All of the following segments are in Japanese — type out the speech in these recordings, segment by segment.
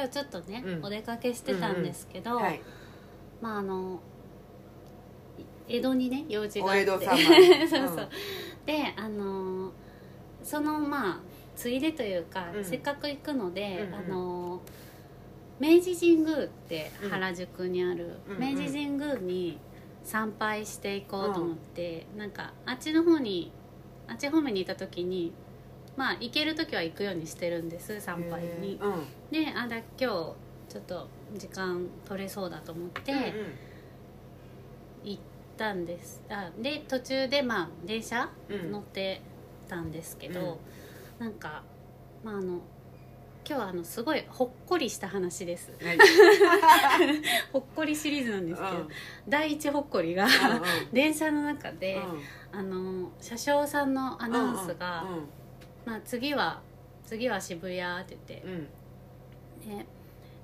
今日ちょっとね、うん。お出かけしてたんですけど、はい。まああの江戸にね用事があって。お江戸様。そうそう、であのそのまあついでというか、うん。せっかく行くので、うんうんあの明治神宮ってうん。原宿にある、うんうん。明治神宮に参拝していこうと思って、なんかあっちの方にあっち方面にいた時にまあ行ける時は行くようにしてるんです参拝に。うん。であだ今日ちょっと時間取れそうだと思ってうん行ったんです、あで途中でまあ電車うん。乗ってたんですけど、なんかまああの今日はあのすごいほっこりした話です。はい ほっこりシリーズなんですけど、うん。第一ほっこりがうん 電車の中で、うん。あの車掌さんのアナウンスが「まあ、次は次は渋谷」って言って。うん。うんで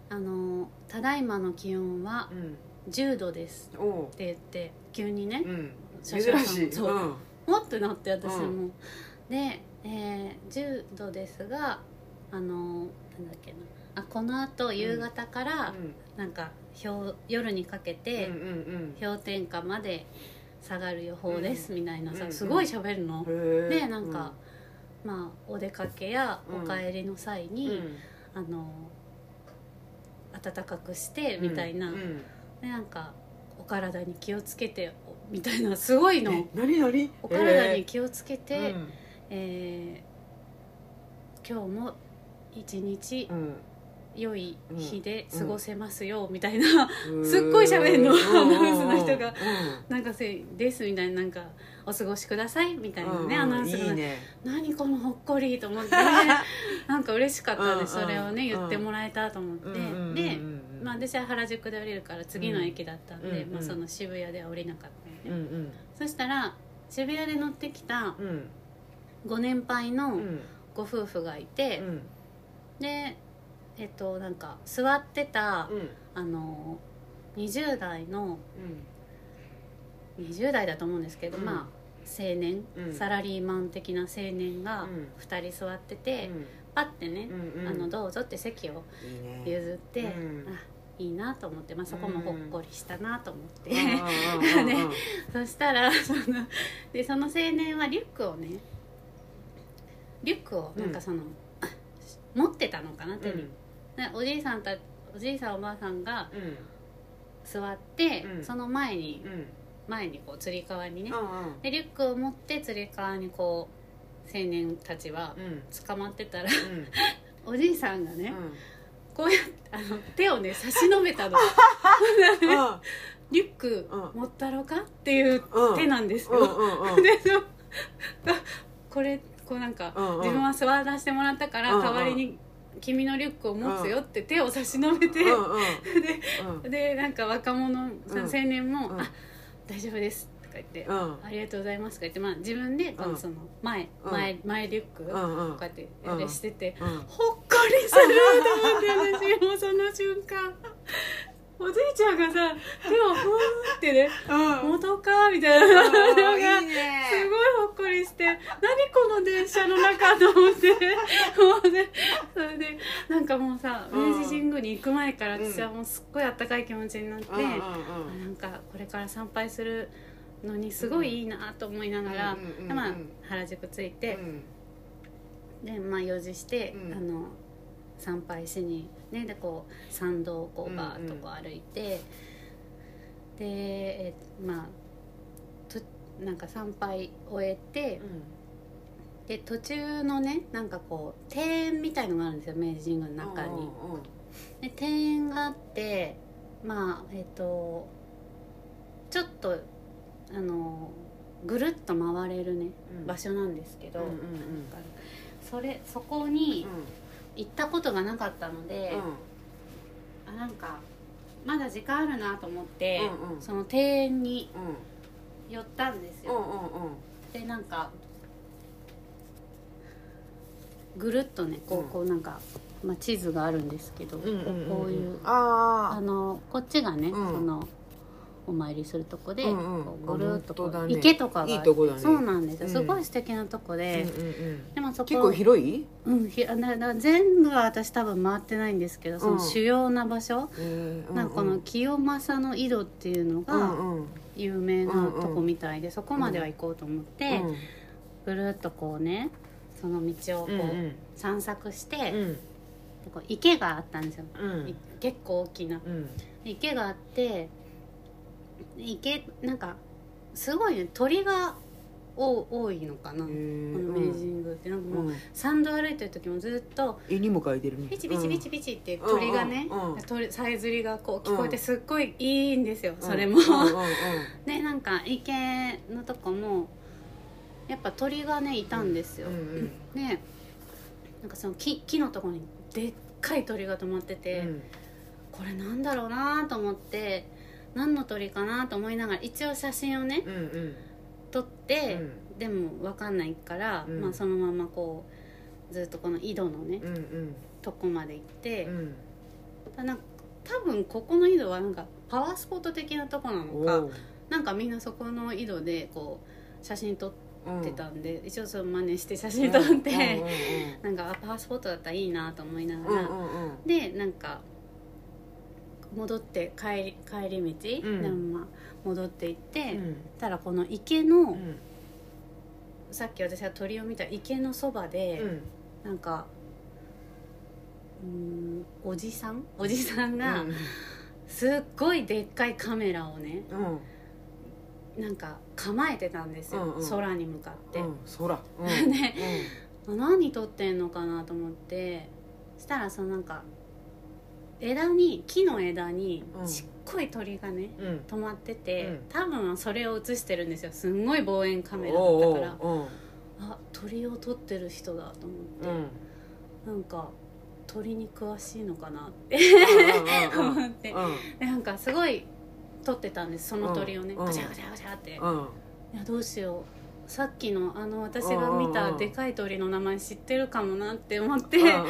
あの「ただいまの気温はうん。10度です」って言って急にね、うん。珍しい。そう。うん。もってなって私も、うで、えー10度ですがあのなんだっけな。あこのあと夕方から、なんか氷夜にかけうんて、うんうん。氷点下まで下がる予報です、みたいなさうんすごい喋るの、うんでなんか、まあお出かけやうん。お帰りの際うん。に、あの暖かくしてみたいな、うん。でなんかお体に気をつけてみたいなすごいの。え何何？お体に気をつけて、ええー今日も一日うん良い日で過ごせますよ、みたいなうん。すっごい喋んのうん。アナウンスの人が。うん。なんかせですみたいななんかお過ごしくださいみたいなね、うん。アナウンスが。いいね。何このほっこりと思って、なんか嬉しかったでそれをね言ってもらえたと思って、で、まあ、私は原宿で降りるから次の駅だったんで、うんまあ、その渋谷では降りなかったんうん。そしたら渋谷で乗ってきたうん。ご年配のうん。ご夫婦がいて、うん。でえっとなんか座ってた、うん。あの20代の20代だと思うんですけど、うん。まあ青年、うん。サラリーマン的な青年がうん。2人座ってて、うん。パッてね、あのどうぞって席をいいね譲って、うん。あいいなと思って、まあ、そこもほっこりしたなと思って、うん。うんうんうん ねそしたらそのでその青年はリュックをねリュックをなんかその、持ってたのかな手に、でおじいさんたおじいさんおばあさんがうん座って、うん。その前にうん。前にこうつり革にね、うんうん。でリュックを持ってつり革にこう青年たちはうん。捕まってたらうん。おじいさんがね、うん。こうやってあの手をね差し伸べたの。リュックうん。持ったろかっていううん手なんですうん。よ、うん。うん。でそこれこうなんか、うんうん。自分は座らせてもらったから、うんうん。代わりに君のリュックを持つよって手を差し伸べて、ででなんか若者青年も「うん。あ大丈夫です」とか言って「うん。ありがとうございます」とか言って、まあ、自分でこうん。のその前、うん。前前リュックこうん。うやってあれしてて、うん。ほっこりすると思って私もうその瞬間おじいちゃんがさ手をふーってねうん。元かみたいなのがいいね。すごいほっこりして何この電車の中と思って。もうねそれでなんかもうさうん。明治神宮に行く前から私はもうすっごいあったかい気持ちになって、うんうんあなんかこれから参拝するのにすごいいいなと思いながら、うんうんうんうんまあ、原宿着いて、でまあ用事して、うん。あの参拝しにねでこう参道をこうバーッとこう歩いて、でえまあとなんか参拝終えてで途中のねなんかこう庭園みたいのがあるんですよ明治神宮の中に。で庭園があってまあえっ、とちょっとあのぐるっと回れるね、場所なんですけど、うんうんうん。それそこに行ったことがなかったので、あなんかまだ時間あるなと思って、うんうん。その庭園にうん寄ったんですうんうんよ、でなんかぐるっとねこうん。うこうなんか、まあ、地図があるんですけど、うんうんうんこういうああのこっちがね、うん。そのお参りするとこで、うんうん。こうぐるっとこうあ本当だね。池とかがいいとこだね。そうなんですよ、うん。すごい素敵なとこで、うんうんうん。でもそこ結構広い？うん、ひあだだ全部は私多分回ってないんですけどその主要な場所、えー。なんかこの清正の井戸っていうのうがんうん。有名なとこみたいで、そこまでは行こうと思って、うんぐるっとこうねその道をこう、散策して、うん。でこう池があったんですよ、うん。い結構大きな。うん。池があって池なんかすごいね鳥がお多いのかな、この明治神宮って。なんかもう、うん。参道歩いてる時もずっと絵にも描いてるねピチピチピチピチって鳥がね、うんうんうん鳥さえずりがこう聞こえてうん。すっごいいいんですよ、うん。それも。うんうんうん でなんか池のとこもやっぱ鳥がねいたんですよ。うんうんでなんかその木木のとこにでっかい鳥が止まってて、うん。これなんだろうなと思って何の鳥かなと思いながら一応写真をねうんうん。撮って、でも分かんないから、うん。まあ、そのままこうずっとこの井戸のね、うんうん。とこまで行って。うん。なんか多分ここの井戸はなんかパワースポット的なとこなのかなんかみんなそこの井戸でこう写真撮ってたんで、一応その真似して写真撮って、うんうん。なんかあパワースポットだったらいいなと思いながら、うんうんうん。でなんか戻って帰り帰り道、うん。戻って行って、うん。たらこの池の、うん。さっき私が鳥を見た池のそばで、うん。なんかうーんおじさん？おじさんが、すっごいでっかいカメラをねうん。なんか構えてたんですよ、うんうん。空に向かって、うん空。うん。ねあ何撮ってんのかなと思ってしたらそのなんか枝に木の枝にうんちっこい鳥がねうん。うん止まってて、うん。多分それを映してるんですよ。すんごい望遠カメラだったから。おうおうあ鳥を撮ってる人だと思って、うん。なんか鳥に詳しいのかなって。うんうんうん思って。でなんかすごい撮ってたんですその鳥をね、うん。ガチャガチャガチャって、うん。うんいやどうしよう。さっきのあの私が見たでかい鳥の名前知ってるかもなって思って、うんうん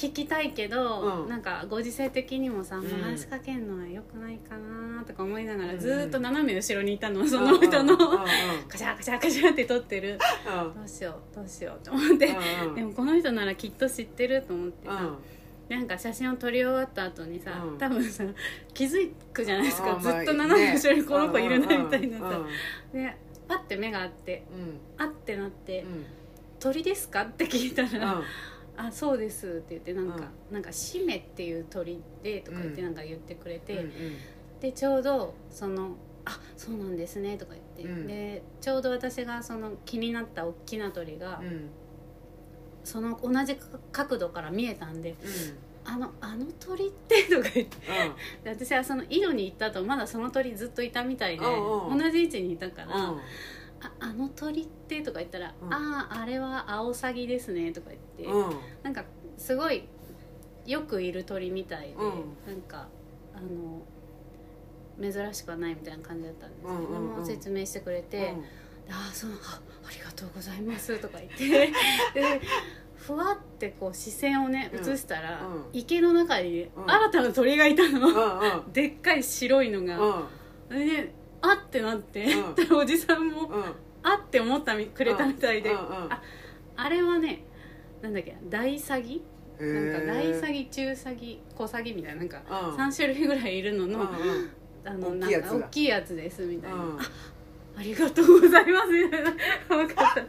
聞きたいけど、うん。なんかご時世的にもさ、ん。話しかけるのはよくないかなとか思いながら、うん。ずーっと斜め後ろにいたのうん。その人の、うん。うん。うんカチャカチャカチャって撮ってる。うん。どうしようどうしようと思って、うんでもこの人ならきっと知ってると思ってさ、うん。なんか写真を撮り終わった後にさ、うん。多分さ気づくじゃないですか、ずっと斜め後ろにこの子いるなみたいなさ、でパッて目があってうん。あってなってうん「鳥ですか?」って聞いたら「うんあそうです」って言ってなんか「なんかシメっていう鳥で」とか言ってうん。なんか言ってくれて、うんでちょうどその「あそうなんですね」とか言って、うん。でちょうど私がその気になった大きな鳥が、うん。その同じ角度から見えたんでうん「あのあの鳥って」とか言って。私はその井戸に行った後まだその鳥ずっといたみたいで、うんうん。同じ位置にいたから「うんああの鳥って」とか言ったら「うんあああれはアオサギですね」とか言って、うん。なんかすごいよくいる鳥みたいで、うん。なんかあの珍しくはないみたいな感じだったんですけど、うんうんうん。でも説明してくれて「うん。ああそうあありがとうございます」とか言って でふわってこう視線をねうん。移したら、うん。池の中にうん。新たな鳥がいたの、うんうん。でっかい白いのが、うん。であってなって、うおじさんもうん。あって思ったみくれたみたいで、うんうんああれはねなんだっけ大サギへー。なんか大サギ中サギ小サギみたいななんかうん。3種類ぐらいいるのの,、あの大きいやつがなんか大きいやつですみたいな、うん。あありがとうございます。みたいな分かった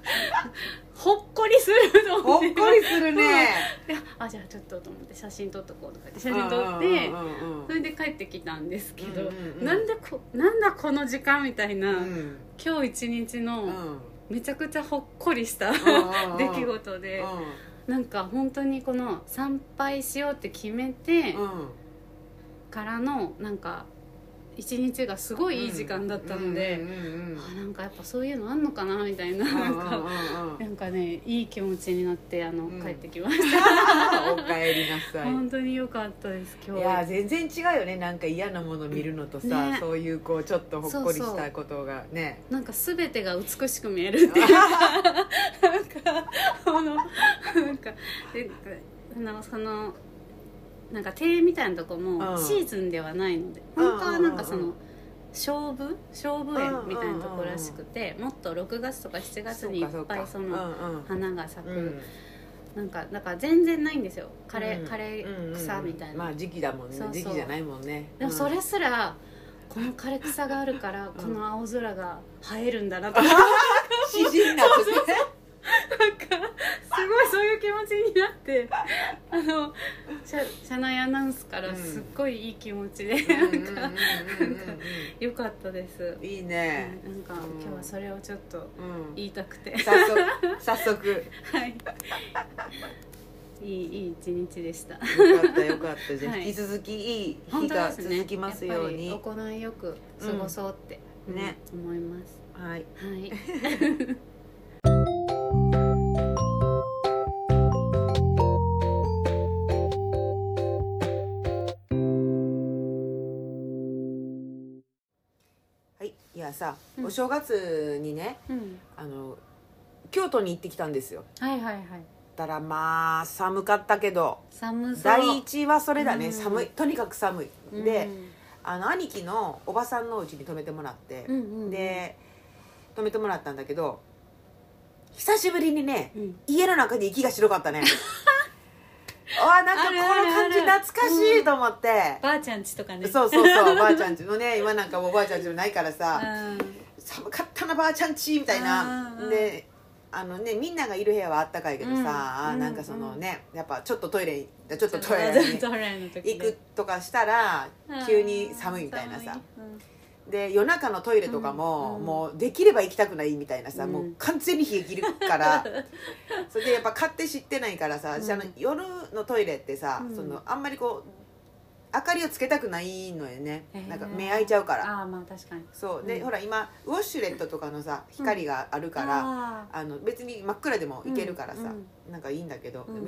ほっこりするとほ思っこりするね。であじゃあちょっとと思って写真撮っとこうとか言って写真撮ってうんうん。うんそれで帰ってきたんですけど、うんうんうん。なんでこなんだこの時間みたいな、うん。今日一日のうん。めちゃくちゃほっこりした、うん 出来事で、なんか本当にこの参拝しようって決めてからのなんか一日がすごいいい時間だったので、なんかやっぱそういうのあんのかなみたいな、なんかねいい気持ちになってあの、うん。帰ってきました。おかえりなさい。本当に良かったです今日。いや全然違うよね。なんか嫌なもの見るのとさ、ね。そういうこうちょっとほっこりしたことがね。なんか全てが美しく見えるっていう。か なんかあのなんかそのなんか庭園みたいなとこもうん。シーズンではないので、うん。本当はなんかそうんうんの勝負？勝負園みたいなところらしくて、もっと6月とか7月にいっぱいその花が咲く、うん。なんかだから全然ないんですよ。枯れ,、うん。枯れ草みたいな、まあ時期だもんね。時期じゃないもんね。でもそれすらこの枯れ草があるからこの青空が映えるん。だなとか、詩人になってねすごいそういう気持ちになってあの車車内アナウンスからすっごいいい気持ちで、うん。うんうんなんかうん。よかったです、うんいいうん。ねなんかうん。今日はそれをちょっとうん。言いたくて。早速 早速。はい。いいいい一日でした。よかったよかった。じゃあはい。引き続きいい本日が続きますように。やっぱり行いよく過ごそうって、うん。ね。うん思います。はい。はい さうん。お正月にねうん。あの京都に行ってきたんですよ。はいはいはい。たらまあ寒かったけど寒そう。第一はそれだね、うん。寒い。とにかく寒い、うん。であの兄貴のおばさんのうちに泊めてもらって、うんうんうん。で泊めてもらったんだけど久しぶりにねうん。家の中で息が白かったね あなんかこの感じ懐かしいと思って、ばあちゃんちとかね。そうそうそう ばあちゃんちのね今なんかもうおばあちゃんちもないからさ、うん。寒かったなばあちゃんちみたいな。うんであのねみんながいる部屋はあったかいけどさ、なんかそのねやっぱちょっとトイレちょっとトトイイレに行くとかしたら急に寒いみたいなさで夜中のトイレとかも、うん。もうできれば行きたくないみたいなさ、うん。もう完全に冷え切るから それでやっぱ買って知ってないからさ、うん。私あの夜のトイレってさ、うん。そのあんまりこう明かりをつけたくないのよね。なんか目開いちゃうから。ああまあ確かに。そう。で、うん。ほら今ウォッシュレットとかのさ光があるから、ああの別に真っ暗でもいけるからさ、うん。なんかいいんだけど、うん。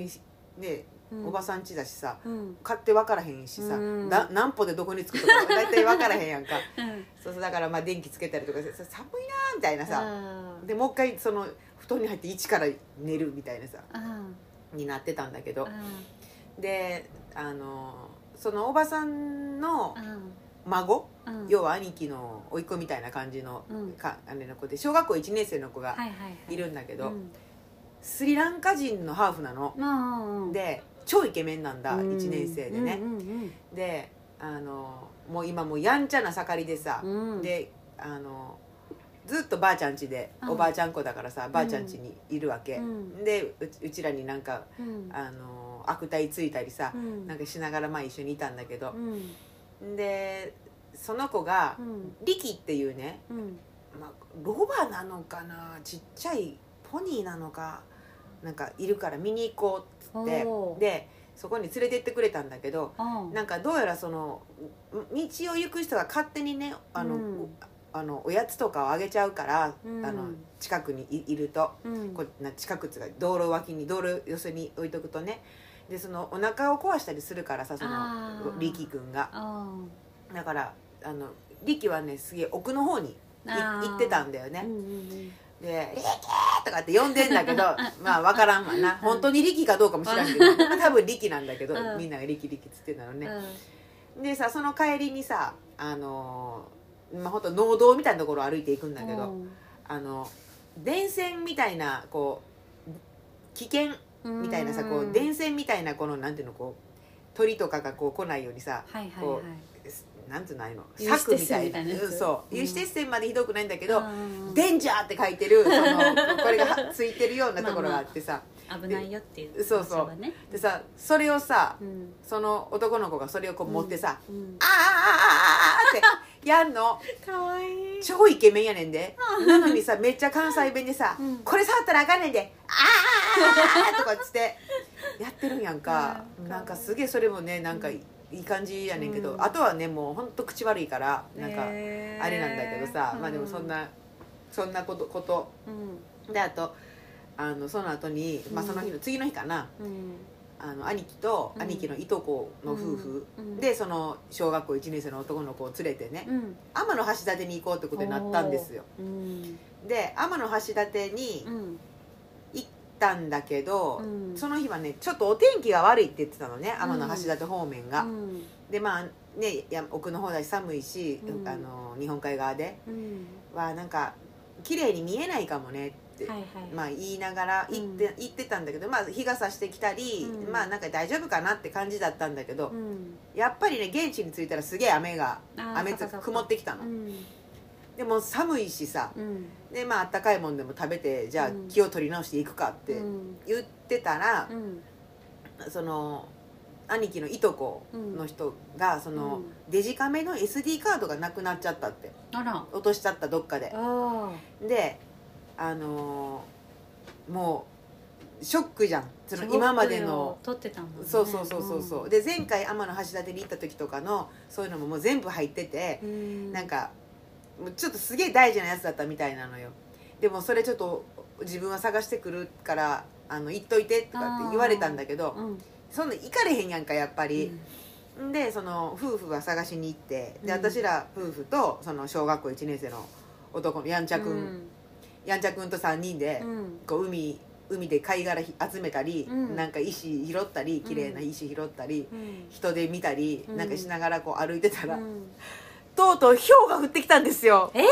でおばさん家だしさうん。買って分からへんしさ、うん。な何歩でどこに着くとか大体 分からへんやんか。うん。そうそうだからまあ電気つけたりとか寒いなーみたいなさ。でもう一回その布団に入って一から寝るみたいなさ。あになってたんだけど。であのそのおばさんの孫要は兄貴の甥っ子みたいな感じの,、うん。かあれの子で小学校1年生の子がはいるんだけど、うん。スリランカ人のハーフなの、で超イケメンなんだ、うん。1年生でね、うんうんであのもう今もうやんちゃな盛りでさ、うん。であのずっとばあちゃん家で、うん。おばあちゃん子だからさばあちゃん家にいるわけ、うん。でうちらになんかうん。あの悪態ついたりさ、うん。なんかしながらまあ一緒にいたんだけど。う、ん。でその子が、うん。リキっていうね、うん。まあ、ロバなのかなちっちゃいポニーなのかなんかいるから見に行こうっつってでそこに連れてってくれたんだけどなんかどうやらその道を行く人が勝手にねあの、うん。あのおやつとかをあげちゃうから、うん。あの近くにいいると。うん。こうな近くっつうか道路脇に道路寄せに置いとくとね。でそのお腹を壊したりするからさその力君が。あだからあの力はねすげえ奥の方に行ってたんだよね。ーうんうんで「リキ!」とかって呼んでんだけどまあ分からんわな。本当に力かどうかも知らんけど多分力なんだけどうん。みんなが力力っつってんだろううん。ねでさその帰りにさあのーまあ本当農道みたいなところを歩いていくんだけどあの電線みたいなこう危険うんみたいなさこううん。電線みたいなこのなんていうのこう鳥とかがこう来ないようにさはいはいこはい。なんつうのああいうの柵みたいな。そう。うん。有刺鉄線までひどくないんだけどうん。デンジャーって書いてるそのこれがはついてるようなところがあってさ。危ないよっていうそうそう。でさそれをさうん。その男の子がそれをこう持ってさ「うん。あーあーあーあーってやんのかわいい超イケメンやねんでなのにさめっちゃ関西弁でさ「うんこれ触ったらあかんねんであーあーあーとかっつってやってるんやんかうんなんかすげえそれもねなんかいいい感じやねんけど、うん。あとはねもうほんと口悪いからなんかあれなんだけどさ、まあでもそんなそんなことこと。うん。であとあのその後に、まあ、うん。その日の次の日かな。うん。あの兄貴とうん。兄貴のいとこの夫婦、うん。でその小学校1年生の男の子を連れてねうん。天橋立に行こうってことになったんですよ。うん。で天橋立にたたんだけど、うん。その日はねちょっとお天気が悪いって言ってたのね天橋立方面が、うん。でまあねや奥の方だし寒いし、うん。あの日本海側で。うん。はなんか綺麗に見えないかもねって、はいはい。まあ言いながら言って,、言ってたんだけど、まあ、日が差してきたり、うん。まあなんか大丈夫かなって感じだったんだけど、うん。やっぱりね現地に着いたらすげえ雨が雨つ曇ってきたの、うんでも寒いしさうん。でまああったかいもんでも食べてじゃあうん。気を取り直していくかってうん。言ってたらう、ん。その兄貴のいとこの人がその、うん。デジカメの SD カードがなくなっちゃったって。あら。落としちゃったどっかで。あであのーもうショックじゃん。そのあ今までの。撮ってたもんね。そうそうそうそうそう、で前回天橋立に行った時とかのそういうのももう全部入ってて、うん。なんかちょっとすげえ大事なやつだったみたいなのよ。でもそれちょっと自分は探してくるからあの行っといてとかって言われたんだけどうん。そんな行かれへんやんかやっぱうり、ん。でその夫婦が探しに行ってでうん。私ら夫婦とその小学校1年生の男のやんちゃくん、うん。やんちゃくんと3人で、うん。こう海海で貝殻ひ集めたり、うん。なんか石拾ったり綺麗な石拾ったり、うん。人で見たり、うんなんかしながらこう歩いてたら、うんとうとう氷が降ってきたんですよ。えー。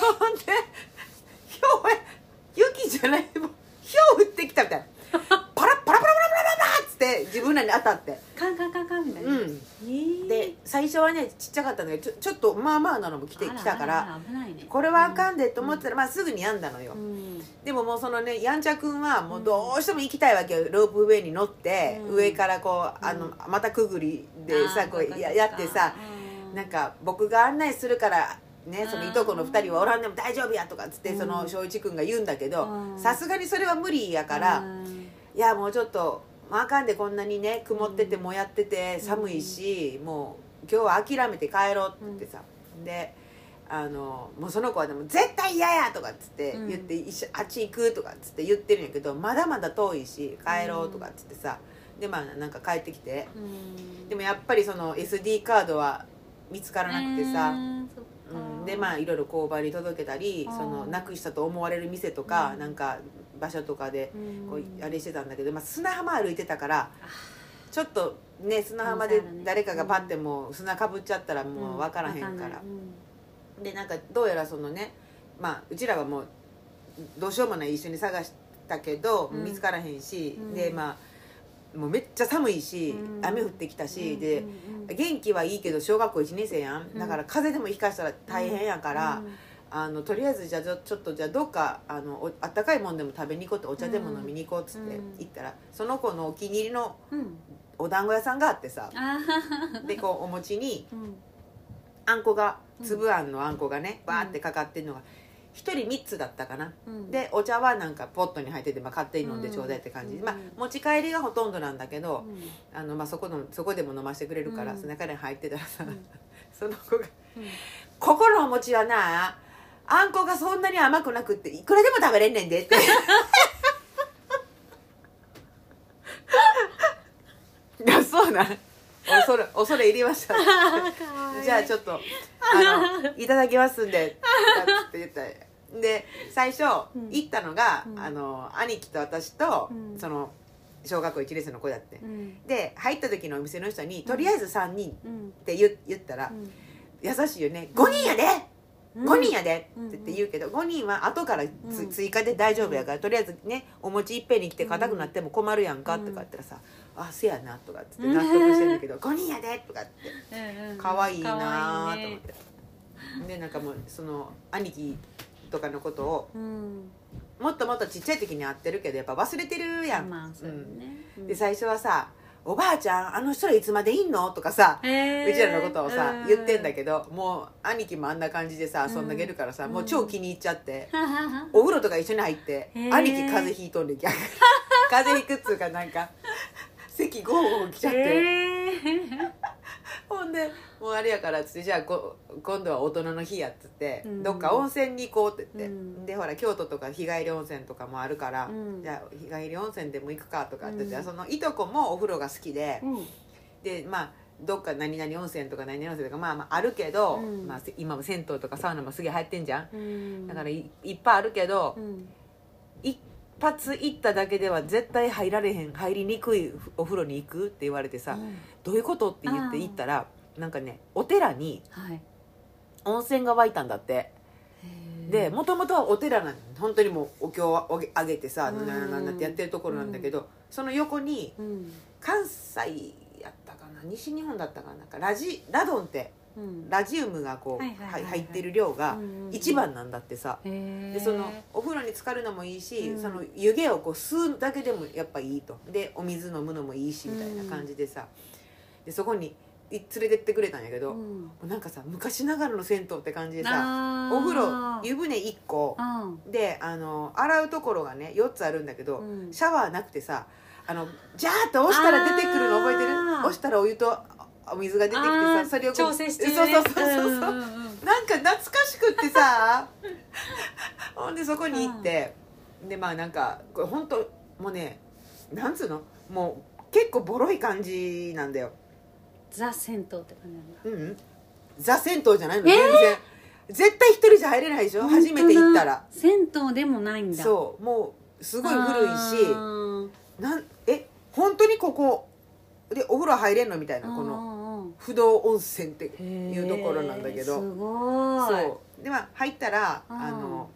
ほ んで氷雪じゃないもう氷降ってきたみたいな。パラッパラパラパラパラパラっつって自分らに当たってカンカンカンカンみたいなうんえーで最初はねちっちゃかったんだけどちょちょっとまあまあなのも来てきたからねこれはあかんでと思ってたら、まあ、すぐにやんだのよ、うんでももうそのねやんちゃくんはもうどうしても行きたいわけよロープウェイに乗って、うん上からこうあのまたくぐりでさこそうややってさうんなんか僕が案内するからねそのうんいとこの2人はおらんでも大丈夫やとかっつってうん。その正一君が言うんだけどうん。さすがにそれは無理やからうん。いやもうちょっとまああかんでこんなにね曇っててうん。もやってて寒いしもう今日は諦めて帰ろうって言ってさ。であのもうその子はでも「絶対嫌や!」とかっつって言って、一緒あっち行くとかっつって言ってるんやけどまだまだ遠いし帰ろうとかっつってさ。でまあなんか帰ってきて。うん。でもやっぱりその SD カードは見つからなくてさ、うんでまあいろいろ交番に届けたりそのなくしたと思われる店とか、うん。なんか場所とかでうん。こうあれしてたんだけど、まあ、砂浜歩いてたからちょっとね砂浜で誰かがパッてもう砂かぶっちゃったらもう分からへんから、わん。でなんかどうやらそのねまあうちらはもうどうしようもない一緒に探したけど、うん。見つからへんし、うん。でまあもうめっちゃ寒いし、うん。雨降ってきたし、うんで、元気はいいけど小学校1年生やん。うん。だから風邪でもひかしたら大変やから、うん。あのとりあえずじゃあちょっとじゃあどっかあのおあったかいもんでも食べに行こうってお茶でも飲みに行こうっつってうん。行ったら、その子のお気に入りのうん。お団子屋さんがあってさあでこうお餅にあんこが粒あんのあんこがねバーってかかってるのが1人3つだったかな。うん。でお茶はなんかポットに入ってて、まあ、勝手に飲んでちょうだいって感じ。で、うん。まあ、持ち帰りがほとんどなんだけど、うん。あのまあ、そこのそこでも飲ませてくれるから、うん。その中に入ってたらさ、うん。その子がうん「ここのお餅はなあんこがそんなに甘くなくっていくらでも食べれんねんで」って。いやそうなん。恐れ恐れ入りました。じゃあちょっとあの「いただきますんで」って言ったで最初うん。行ったのが、うん。あの兄貴と私と、うん。その小学校1年生の子だって。で入った時のお店の人に「とりあえず3人」うん。って言言ったら、うん。優しいよね「5人やで!」うん。5人やで。うん。って言うけど5人は後から追加で大丈夫やからとりあえずねお餅いっぺんに来て硬くなっても困るやんかとか言ったらさ「あせやな」とかっつって納得してんだけど「5人やで!」とかって可愛いなと思って。でなんかもうその兄貴とかのことをうん。もっともっとちっちゃい時に会ってるけどやっぱ忘れてるやん、まあそうだね。うん。で最初はさ「おばあちゃんあの人らいつまでいんの?」とかさうちらのことをさうん。言ってんだけどもう兄貴もあんな感じでさ遊んだげるからさうん。もう超気に入っちゃって お風呂とか一緒に入って兄貴風邪ひいとんで逆に。風邪ひくっつうかなんか咳ゴーゴー来ちゃって。へー。ほんでもうあれやからっつってじゃあこ今度は大人の日やっつって、うん。どっか温泉に行こうって言って、うん。でほら京都とか日帰り温泉とかもあるから、うん。じゃあ日帰り温泉でも行くかとかって言って、うん。そのいとこもお風呂が好きで、うん。でまあどっか何々温泉とか何々温泉とかまあまああるけど、うん。まあ、せ今も銭湯とかサウナもすげえ入ってんじゃん。うん。だからいいっぱいあるけど発行っただけでは絶対入られへん入りにくいお風呂に行くって言われてさ、うん。どういうことって言って行ったらなんかねお寺にはい。温泉が湧いたんだって。でもともとはお寺なの本当にもうお経をあげてさうんなななってやってるところなんだけど、その横にうん。関西やったかな西日本だったかななんかラジラドンってうんラジウムがこう、入ってる量がうん一番なんだってさ、でそのお風呂に浸かるのもいいし、うん。その湯気をこう吸うだけでもやっぱいいと。でお水飲むのもいいしみたいな感じでさ、でそこにい連れてってくれたんやけど、もうん。うなんかさ昔ながらの銭湯って感じでさお風呂湯船1個うん。であの洗うところがね4つあるんだけど、うん。シャワーなくてさあのジャーッと押したら出てくるの覚えてる？押したらお湯とお水が出てきてあさーそれを調整してね。そうそうそうそうそう、んんんなんか懐かしくってさ。ほんでそこに行って、でまあなんかこれ本当もうねなんつうの？もう結構ボロい感じなんだよ。ザ銭湯って感じなんだ。うんうん。ザ銭湯じゃないの、全然。絶対一人じゃ入れないでしょ？初めて行ったら。銭湯でもないんだ。そう。もうすごい古いし。あなんえ？本当にここでお風呂入れんの？みたいー。なこのの不動温泉っていいうところなんだけど。そう。でまあ入ったらうんあの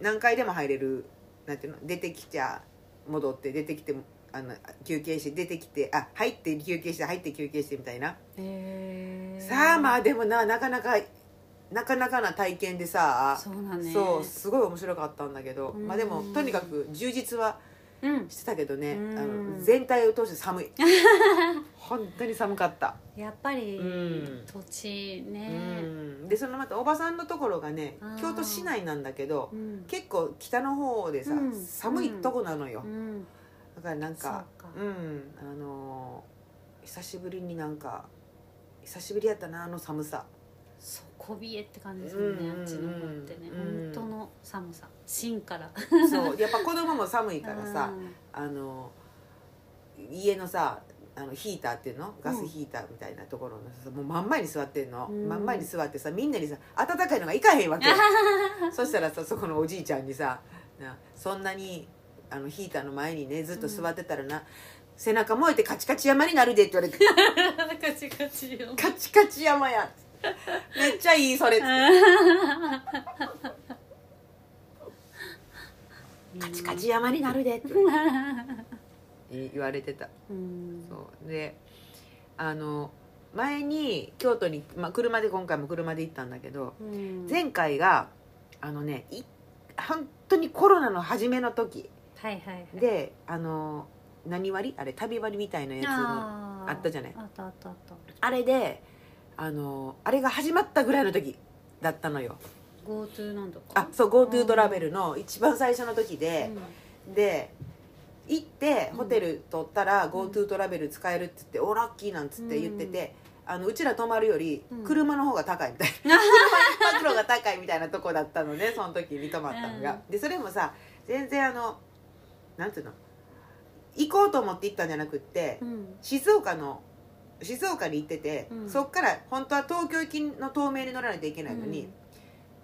何回でも入れるなんていうの？出てきちゃ戻って出てきてあの休憩して出てきてあ入って休憩して入って休憩してみたいな。さあまあでもななかなかなかなかな体験でさ。そうだね。そうすごい面白かったんだけど。うん。まあでもとにかく充実はうん。してたけどねうん。あの全体を通して寒い。本当に寒かった。やっぱりうん。土地うねん。でそのまたおばさんのところがねあー。京都市内なんだけどうん。結構北の方でさ、うん。寒いとこなのよ、うん。だからなんうか。うん。あのー久しぶりになんか久しぶりやったなあの寒さ底冷えって感じですもんね、うんうんうんあっちの方ってね、うん。本当の寒さ。芯からそう。やっぱ子供も寒いからさあの家のさあのヒーターっていうの？ガスヒーターみたいなところのさもう真ん前に座ってんの、うん。真ん前に座ってさみんなにさ温かいのがいかへんわけよ。そしたらさそこのおじいちゃんにさなそんなにあのヒーターの前にねずっと座ってたらな、背中燃えてカチカチ山になるでって言われて。カチカチよ。カチカチ山や めっちゃいいそれ。カチカチ山になるでって。言われてた。うん。そう。であの前に京都に、まあ、車で今回も車で行ったんだけどうん。前回があのねい本当にコロナの初めの時。はいはいはい。であの何割？あれ旅割みたいなやつのあったじゃない？あったあったあった。あれであのあれが始まったぐらいの時だったのよ。GoTo なんとか？あそう GoTo トラベルの一番最初の時で、で行ってうん。ホテル取ったらん。GoTo トラベル使えるっつって「おラッキー」なんつって言ってて、あのうちら泊まるよりうん。車の方が高いみたいな、車一泊の方が高いみたいなとこだったのねその時に泊まったのが、でそれもさ全然あのなんていうの行こうと思って行ったんじゃなくって、うん。静岡の静岡に行ってて、うん。そっから本当は東京行きの東名に乗らないといけないのに、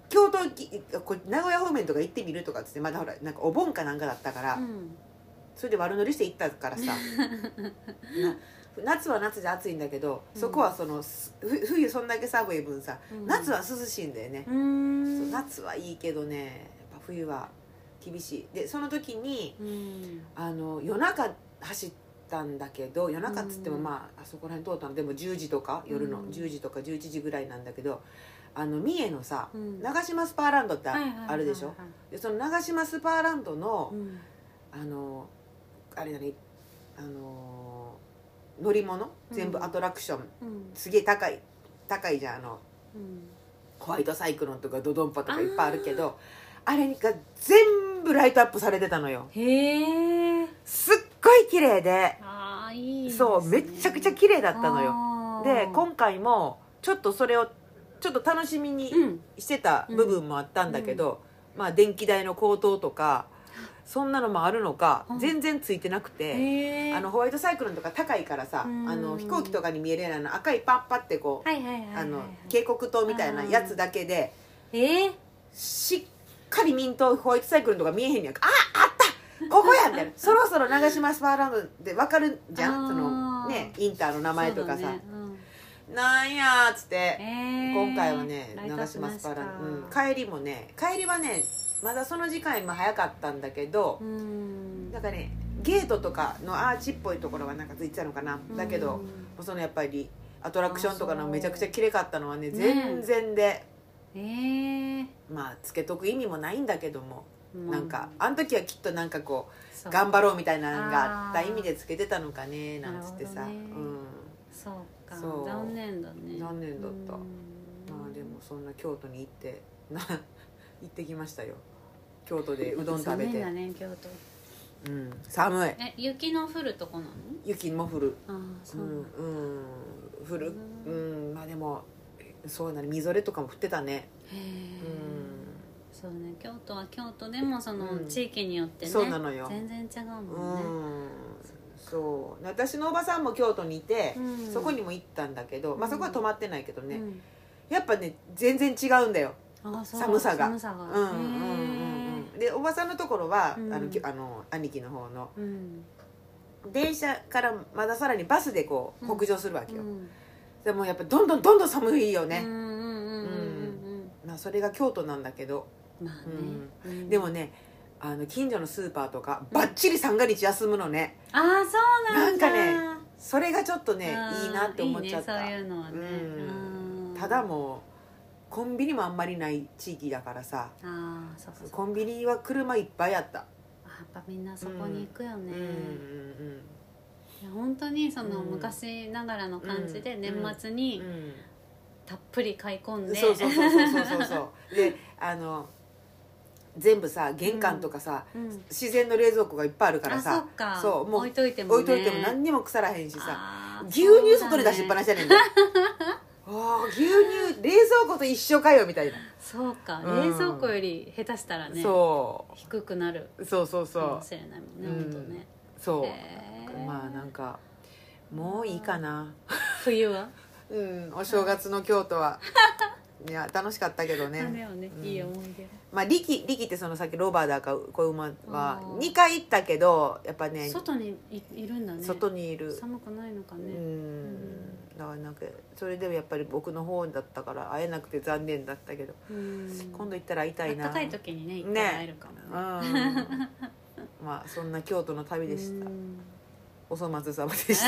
京都行き名古屋方面とか行ってみるとかっつってまだほらなんかお盆かなんかだったから、うん。それで悪乗りして行ったからさ。な夏は夏で暑いんだけど、うん。そこはその冬そんだけ寒い分さ、うん。夏は涼しいんだよね、夏はいいけどねやっぱ冬は厳しい。でその時にうん。あの夜中走ったんだけど夜中っつってもうん。まああそこら辺通ったの。でも10時とか夜のうん10時とか11時ぐらいなんだけどあの三重のさ、うん。長島スパーランドってあるでしょ？でその長島スパーランドの、うん。あのあれだねあの乗り物？全部うんアトラクション、うん。すげえ高い高いじゃんあのうん。ホワイトサイクロンとかドドンパとかいっぱいあるけどあれが全部ライトアップされてたのよ。へえすっごい綺麗で。ああいいね。そうめちゃくちゃ綺麗だったのよ。で今回もちょっとそれをちょっと楽しみにうん。してた部分もあったんだけど、まあ電気代の高騰とかそんなのもあるのか、うん。全然ついてなくて、あのホワイトサイクロンとか高いからさ、うん。あの飛行機とかに見えるような赤いパッパってこう、はいはいはいはいあの渓谷灯みたいなやつだけでえー。しっかりミントホワイトサイクロンとか見えへんやんか。あここやんみたいなそろそろ長島スパーランドで分かるじゃん？そのねインターの名前とかさ。ね。うん「なんや」っつって、えー。今回はね長島スパーランド、うん、帰りもね帰りはねまだその時間よりも早かったんだけどう、ん。なんかねゲートとかのアーチっぽいところがなんかついてたのかな、だけどうんそのやっぱりアトラクションとかのめちゃくちゃ綺麗かったのはねね全然で、えー。まあつけとく意味もないんだけども、まなんかあの時はきっとなんかこう頑張ろうみたいなのがあった意味でつけてたのかねなんつってさ、ね。うそうか。そう。残念だね。残念だった。うん。んまあでもそんな京都に行ってな 行ってきましたよ。京都でうどん食べて、寒いんだね京都。うん、寒い。え雪の降るとこなの？雪も降る。ああうそうなんん。うん。降る。ううん。まあでもそうだねみぞれとかも降ってたね。そうね京都は京都でもそのうん。地域によってねそうなのよ。全然違ううもんね。ん。そう。私のおばさんも京都にいて、うん。そこにも行ったんだけど、まあ、うん。そこは泊まってないけどね、うん。やっぱね全然違うんだよ。寒さが。寒さが。うんうんうんうん。でおばさんのところは、うん。あのきあの兄貴の方の。電車からまださらにバスでこううん。北上するわけよ、うんでもやっぱどんどんどんどん寒いよね、うんうんうんうんうんまあ、それが京都なんだけど、まあね。うん。でもねあの近所のスーパーとかばっちり三が日休むのね。ああそうなんだ。なんかねそれがちょっとねいいなって思っちゃった。いいねそういうのはね。うん。うん。ただもうコンビニもあんまりない地域だからさ。ああそうかそうか。コンビニは車いっぱいあった。あやっぱみんなそこに行くよね、うんうんいや本当にそのうん。昔ながらの感じでうん。年末にうん。たっぷり買い込んで、そうそうそうそうそうそうそう。であの全部さ玄関とかさ、うん。自然の冷蔵庫がいっぱいあるからさそうもう置いといても、ね、置いといても何にも腐らへんしさ。牛乳外に出しっぱなしやねんで。ああ牛乳冷蔵庫と一緒かよみたいな、そうか。うん。冷蔵庫より下手したらねそ低くなるうそうそう。かそうもしれないもんね、うん本当ねそう、まあなんかもういいかな。冬は？うんお正月の京都は。いや楽しかったけどね。ね、うん。いい思い出。まあ力力ってそのさっきロバーだか小馬はあー。2回行ったけどやっぱね外にいいるんだね。外にいる。寒くないのかうね、ん。だからなんかそれでもやっぱり僕の方だったから会えなくて残念だったけどうん。今度行ったら会いたいな。暖かい時にね一回ね会えるかもうん。ねまあそんな京都の旅でした。うんお粗末様でした。